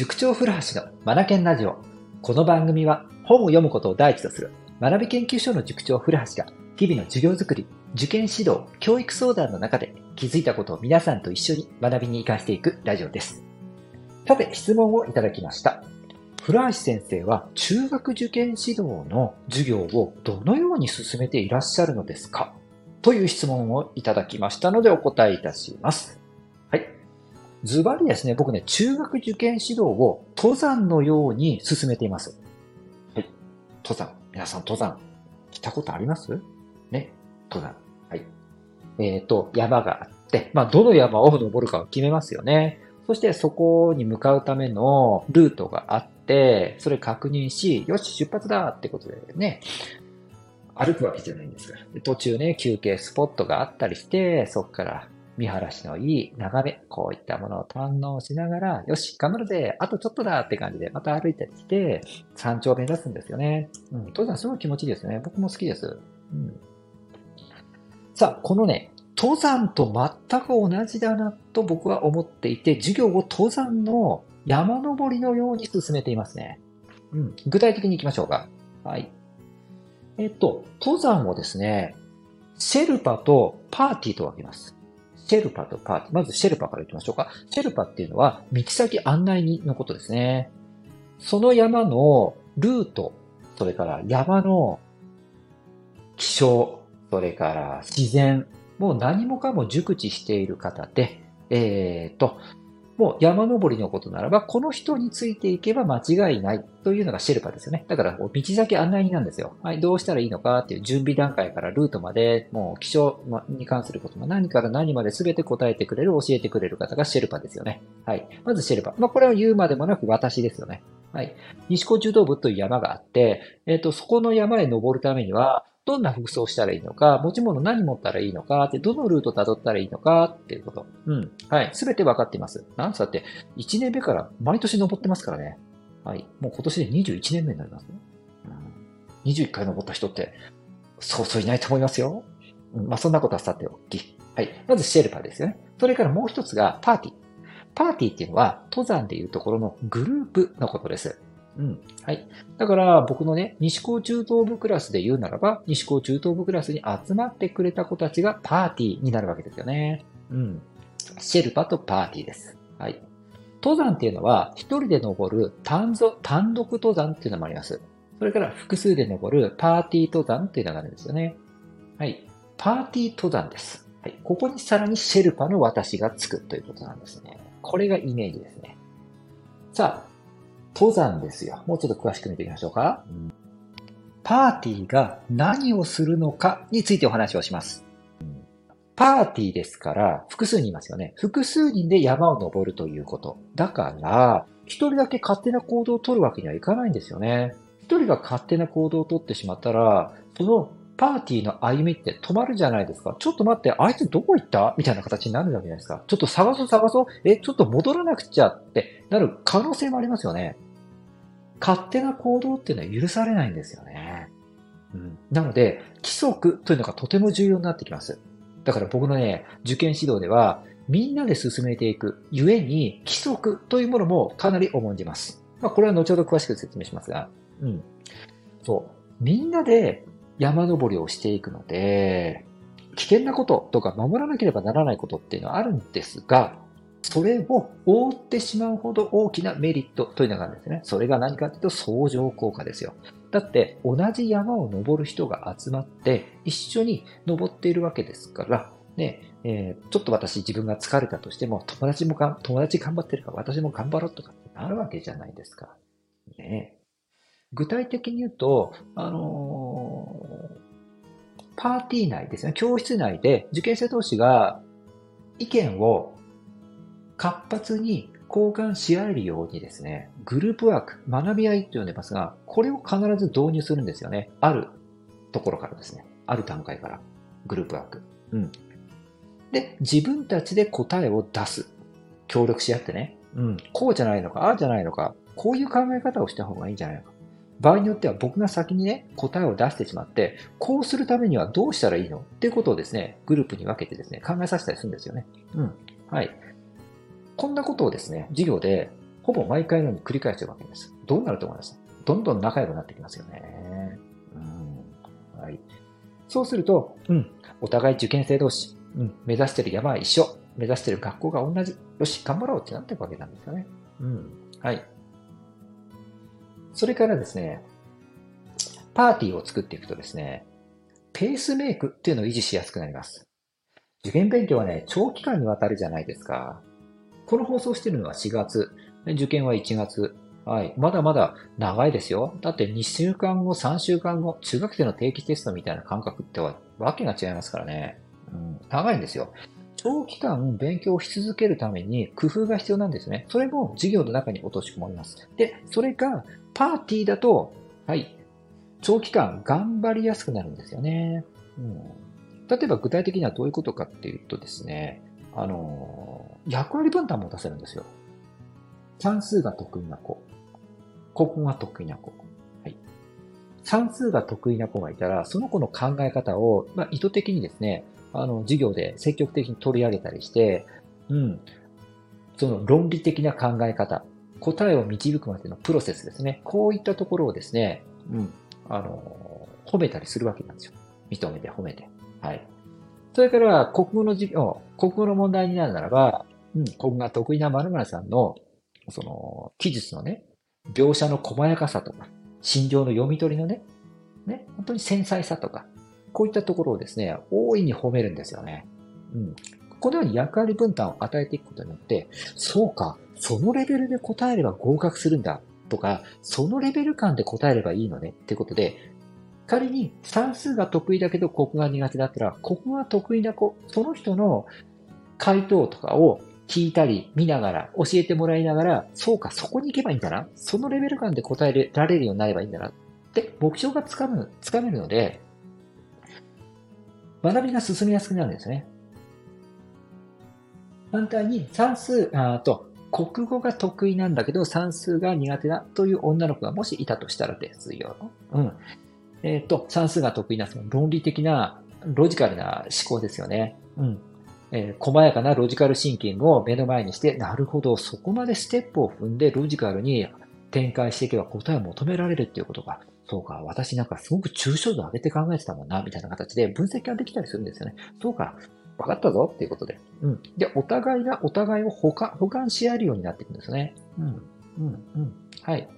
塾長古橋のマナケンラジオ。この番組は本を読むことを第一とする学び研究所の塾長古橋が日々の授業づくり、受験指導、教育相談の中で気づいたことを皆さんと一緒に学びに活かしていくラジオです。さて、質問をいただきました。古橋先生は中学受験指導の授業をどのように進めていらっしゃるのですか？という質問をいただきましたのでお答えいたします。ズバリですね、僕ね、中学受験指導を登山のように進めています。はい。登山。皆さん登山、来たことあります？ね。登山。はい。えっ、ー、と、山があって、まあ、どの山を登るかを決めますよね。そしてそこに向かうためのルートがあって、それ確認し、よし、出発だってことでね、歩くわけじゃないんですが。途中ね、休憩スポットがあったりして、そこから見晴らしのいい眺め、こういったものを堪能しながら、よし、頑張るぜ、あとちょっとだって感じで、また歩いたりして、山頂を目指すんですよね。うん、登山すごい気持ちいいですね。僕も好きです。うん、さあ、このね、登山と全く同じだなと僕は思っていて、授業を登山の山登りのように進めていますね。うん、具体的に行きましょうか。はい。えっと、登山をですね、シェルパとパーティーと分けます。シェルパとパーティー。まずシェルパから行きましょうか。シェルパっていうのは、道先案内人のことですね。その山のルート、それから山の気象、それから自然、もう何もかも熟知している方で、えっ、ー、と、もう山登りのことならば、この人についていけば間違いないというのがシェルパですよね。だから、道先案内人なんですよ。はい、どうしたらいいのかっていう準備段階からルートまで、もう気象に関することも何から何まで全て答えてくれる、教えてくれる方がシェルパですよね。はい。まずシェルパ。まあ、これは言うまでもなく私ですよね。はい。西高中東部という山があって、えっ、ー、と、そこの山へ登るためには、どんな服装したらいいのか、持ち物何持ったらいいのか、って、どのルート辿ったらいいのか、っていうこと。うん。はい。すべて分かっています。なんつって、1年目から毎年登ってますからね。はい。もう今年で21年目になりますね。うん、21回登った人って、そうそういないと思いますよ。うん、まあ、そんなことはさておき。はい。まずシェルパーですよね。それからもう一つがパーティー。パーティーっていうのは、登山でいうところのグループのことです。うん。はい。だから、僕のね、西高中等部クラスで言うならば、西高中等部クラスに集まってくれた子たちがパーティーになるわけですよね。うん。シェルパとパーティーです。はい。登山っていうのは、一人で登る単単独登山っていうのもあります。それから複数で登るパーティー登山っていうのがあるんですよね。はい。パーティー登山です。はい。ここにさらにシェルパの私がつくということなんですね。これがイメージですね。さあ、登山ですよ。もうちょっと詳しく見ていきましょうか。パーティーが何をするのかについてお話をします。パーティーですから複数人いますよね。複数人で山を登るということ。だから、一人だけ勝手な行動を取るわけにはいかないんですよね。一人が勝手な行動を取ってしまったら、そのパーティーの歩みって止まるじゃないですか。ちょっと待って、あいつどこ行った？みたいな形になるわけじゃないですか。ちょっと探そう探そう。え、ちょっと戻らなくちゃってなる可能性もありますよね。勝手な行動っていうのは許されないんですよね。うん、なので、規則というのがとても重要になってきます。だから僕のね、受験指導では、みんなで進めていく、ゆえに規則というものもかなり重んじます。まあ、これは後ほど詳しく説明しますが、うん。そう。みんなで山登りをしていくので、危険なこととか守らなければならないことっていうのはあるんですが、それを覆ってしまうほど大きなメリットというのがあるんですね。それが何かというと相乗効果ですよ。だって同じ山を登る人が集まって一緒に登っているわけですから、ね、えー、ちょっと私自分が疲れたとしても友達も友達頑張ってるから私も頑張ろうとかってなるわけじゃないですか。ね、具体的に言うと、あのー、パーティー内ですね、教室内で受験生同士が意見を活発に交換し合えるようにですね、グループワーク、学び合いと呼んでますが、これを必ず導入するんですよね。あるところからですね。ある段階から。グループワーク。うん。で、自分たちで答えを出す。協力し合ってね。うん。こうじゃないのか、ああじゃないのか、こういう考え方をした方がいいんじゃないのか。場合によっては僕が先にね、答えを出してしまって、こうするためにはどうしたらいいの？っていうことをですね、グループに分けてですね、考えさせたりするんですよね。うん。はい。こんなことをですね、授業でほぼ毎回のように繰り返してるわけです。どうなると思います？どんどん仲良くなってきますよね。うん。はい。そうすると、うん。お互い受験生同士、うん。目指してる山は一緒。目指してる学校が同じ。よし、頑張ろうってなっていくわけなんですよね。うん。はい。それからですね、パーティーを作っていくとですね、ペースメイクっていうのを維持しやすくなります。受験勉強はね、長期間にわたるじゃないですか。この放送してるのは4月。受験は1月。はい。まだまだ長いですよ。だって2週間後、3週間後、中学生の定期テストみたいな感覚ってはわけが違いますからね。うん、長いんですよ。長期間勉強し続けるために工夫が必要なんですね。それも授業の中に落とし込まれます。で、それがパーティーだと、はい、長期間頑張りやすくなるんですよね。うん、例えば具体的にはどういうことかっていうとですね、あの、役割分担も出せるんですよ。算数が得意な子。ここが得意な子。はい。算数が得意な子がいたら、その子の考え方を、まあ、意図的にですね、あの、授業で積極的に取り上げたりして、うん。その論理的な考え方、答えを導くまでのプロセスですね。こういったところをですね、うん。あの、褒めたりするわけなんですよ。認めて褒めて。はい。それから、国語の授業、国語の問題になるならば、うん、国語が得意な〇〇さんの、その、記述のね、描写の細やかさとか、心情の読み取りのね、ね、本当に繊細さとか、こういったところをですね、大いに褒めるんですよね。うん。このように役割分担を与えていくことによって、そうか、そのレベルで答えれば合格するんだとか、そのレベル感で答えればいいのねってことで、仮に算数が得意だけど国語が苦手だったら、国語が得意な子、その人の回答とかを聞いたり見ながら、教えてもらいながら、そうか、そこに行けばいいんだな。そのレベル感で答えられるようになればいいんだな。って目標がつかむ、つかめるので、学びが進みやすくなるんですね。反対に算数、あと、国語が得意なんだけど算数が苦手だという女の子がもしいたとしたらですよ。うん。えっ、ー、と、算数が得意なその論理的な、ロジカルな思考ですよね。うん。えー、細やかなロジカルシンキングを目の前にして、なるほど、そこまでステップを踏んでロジカルに展開していけば答えを求められるっていうことが、そうか、私なんかすごく抽象度上げて考えてたもんな、みたいな形で分析ができたりするんですよね。そうか、分かったぞっていうことで。うん。で、お互いがお互いを補完、補完し合えるようになっていくんですね。うん。うん。うん。はい。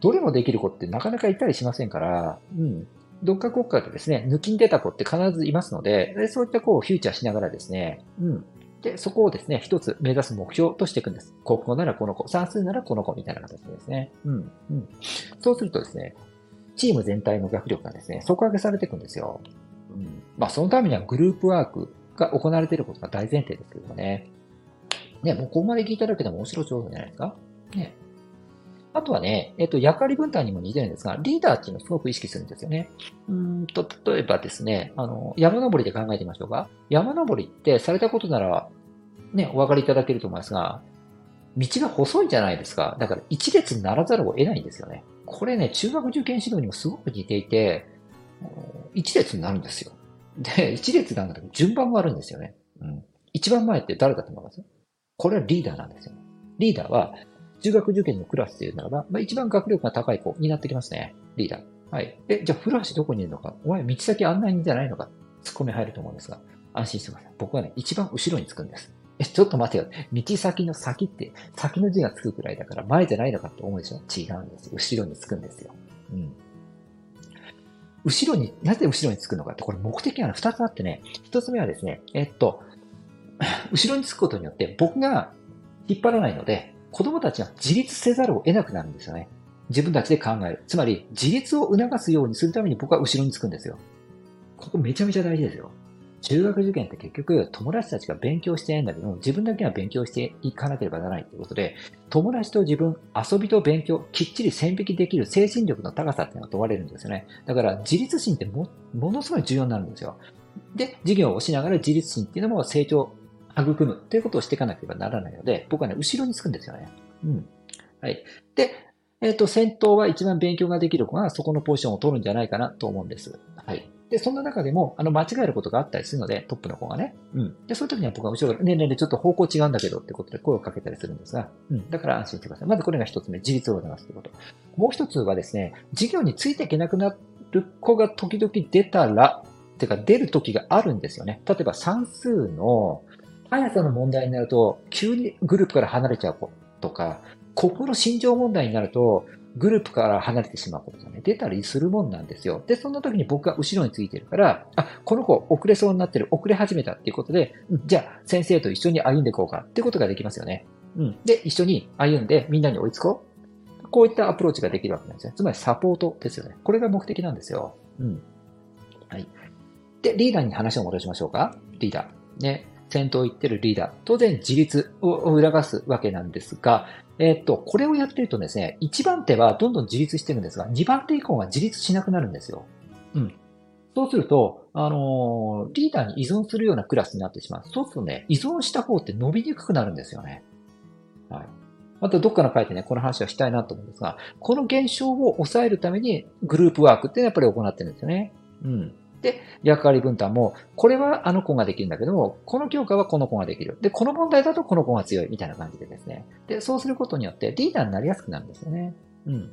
どれもできる子ってなかなかいたりしませんから、うん。どっか国家でですね、抜きに出た子って必ずいますので、でそういった子をフューチャーしながらですね、うん。で、そこをですね、一つ目指す目標としていくんです。国語ならこの子、算数ならこの子みたいな形でですね。うん。うん。そうするとですね、チーム全体の学力がですね、底上げされていくんですよ。まあ、そのためにはグループワークが行われていることが大前提ですけどもね。ね、もうここまで聞いただけでも面白そうじゃないですか。ね。あとはね、えっと、役割分担にも似てるんですが、リーダーっていうのをすごく意識するんですよね。うんと、例えばですね、あの、山登りで考えてみましょうか。山登りってされたことなら、ね、お分かりいただけると思いますが、道が細いじゃないですか。だから一列にならざるを得ないんですよね。これね、中学受験指導にもすごく似ていて、一列になるんですよ。で、一列なんだけど順番もあるんですよね。うん。一番前って誰だと思います？これはリーダーなんですよ。リーダーは、中学受験のクラスで言うならば、まあ、一番学力が高い子になってきますね。リーダー。はい。え、じゃあ古橋どこにいるのか？お前道先案内人じゃないのか？ツッコミ入ると思うんですが、安心してください。僕はね、一番後ろにつくんです。え、ちょっと待てよ。道先の先って、先の字がつくくらいだから前じゃないのかって思うでしょ？違うんです。後ろにつくんですよ。うん。後ろに、なぜ後ろにつくのかって、これ目的が2つあってね、1つ目はですね、えっと、後ろにつくことによって僕が引っ張らないので、子供たちは自立せざるを得なくなるんですよね。自分たちで考える。つまり、自立を促すようにするために僕は後ろにつくんですよ。ここめちゃめちゃ大事ですよ。中学受験って結局、友達たちが勉強してないんだけど、自分だけは勉強していかなければならないということで、友達と自分、遊びと勉強、きっちり線引きできる精神力の高さっていうのが問われるんですよね。だから、自立心っても、ものすごい重要になるんですよ。で、授業をしながら自立心っていうのも成長、育むということをしていかなければならないので、僕はね、後ろにつくんですよね。うん。はい。で、えっ、ー、と、先頭は一番勉強ができる子がそこのポジションを取るんじゃないかなと思うんです。はい。で、そんな中でも、あの、間違えることがあったりするので、トップの子がね。うん。で、そういう時には僕は後ろから、ねえねえねちょっと方向違うんだけどってことで声をかけたりするんですが、うん。だから安心してください。まずこれが一つ目、自立を促すということ。もう一つはですね、授業についていけなくなる子が時々出たら、てか出る時があるんですよね。例えば算数の速さの問題になると、急にグループから離れちゃう子とか、心心情問題になると、グループから離れてしまうことがね、出たりするもんなんですよ。で、そんな時に僕が後ろについてるから、あ、この子遅れそうになってる、遅れ始めたっていうことで、じゃあ先生と一緒に歩んでいこうかってことができますよね。うん。で、一緒に歩んでみんなに追いつこう。こういったアプローチができるわけなんですね。つまりサポートですよね。これが目的なんですよ。うん。はい。で、リーダーに話を戻しましょうか。リーダー。ね。先頭を行ってるリーダー。当然自立を促すわけなんですが、えっと、これをやってるとですね、1番手はどんどん自立してるんですが、2番手以降は自立しなくなるんですよ。うん。そうすると、あのー、リーダーに依存するようなクラスになってしまう。そうするとね、依存した方って伸びにくくなるんですよね。はい。またどっかの書いてね、この話はしたいなと思うんですが、この現象を抑えるためにグループワークってやっぱり行ってるんですよね。うん。で、役割分担も、これはあの子ができるんだけども、この教科はこの子ができる。で、この問題だとこの子が強いみたいな感じでですね。で、そうすることによってリーダーになりやすくなるんですよね。うん。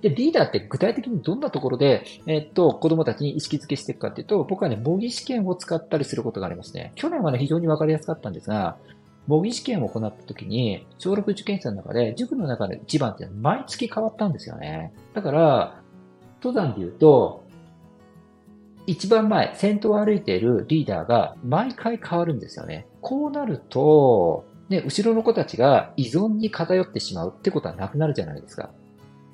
で、リーダーって具体的にどんなところで、えっと、子供たちに意識づけしていくかっていうと、僕はね、模擬試験を使ったりすることがありますね。去年はね、非常にわかりやすかったんですが、模擬試験を行った時に、小6受験生の中で、塾の中で一番って毎月変わったんですよね。だから、登山で言うと、一番前、先頭を歩いているリーダーが毎回変わるんですよね。こうなると、ね、後ろの子たちが依存に偏ってしまうってことはなくなるじゃないですか。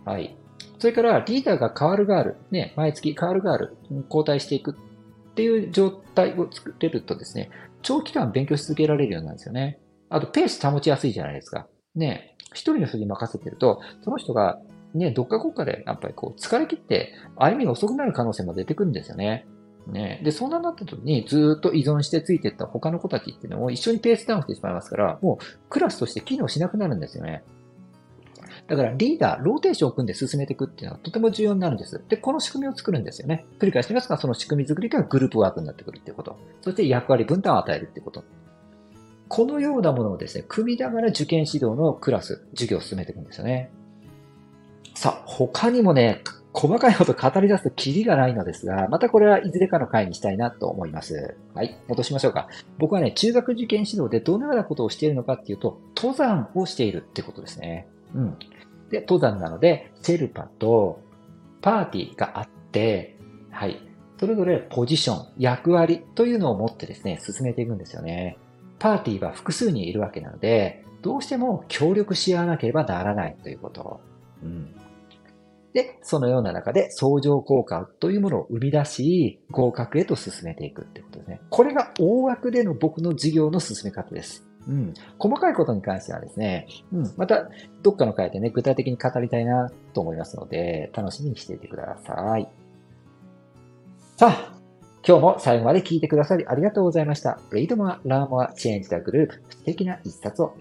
はい。それからリーダーが変わるがある、ね、毎月変わるがある、交代していくっていう状態を作れるとですね、長期間勉強し続けられるようなんですよね。あと、ペース保ちやすいじゃないですか。ね、一人の人に任せてると、その人がね、どっかこっかで、やっぱりこう、疲れ切って、歩みが遅くなる可能性も出てくるんですよね。ね。で、そんなになった時にずっと依存してついていった他の子たちっていうのも一緒にペースダウンしてしまいますから、もうクラスとして機能しなくなるんですよね。だからリーダー、ローテーションを組んで進めていくっていうのはとても重要になるんです。で、この仕組みを作るんですよね。繰り返してますが、その仕組み作りがグループワークになってくるっていうこと。そして役割分担を与えるっていうこと。このようなものをですね、組みながら受験指導のクラス、授業を進めていくんですよね。さあ、他にもね、細かいこと語り出すとキリがないのですが、またこれはいずれかの回にしたいなと思います。はい、戻しましょうか。僕はね、中学受験指導でどのようなことをしているのかっていうと、登山をしているってことですね。うん。で、登山なので、セルパとパーティーがあって、はい。それぞれポジション、役割というのを持ってですね、進めていくんですよね。パーティーは複数にいるわけなので、どうしても協力し合わなければならないということ。うん。で、そのような中で相乗効果というものを生み出し、合格へと進めていくってことですね。これが大枠での僕の授業の進め方です。うん。細かいことに関してはですね、うん。また、どっかの回でね、具体的に語りたいなと思いますので、楽しみにしていてください。さあ、今日も最後まで聞いてくださりありがとうございました。Read more, learn more, change the group 素敵な一冊を。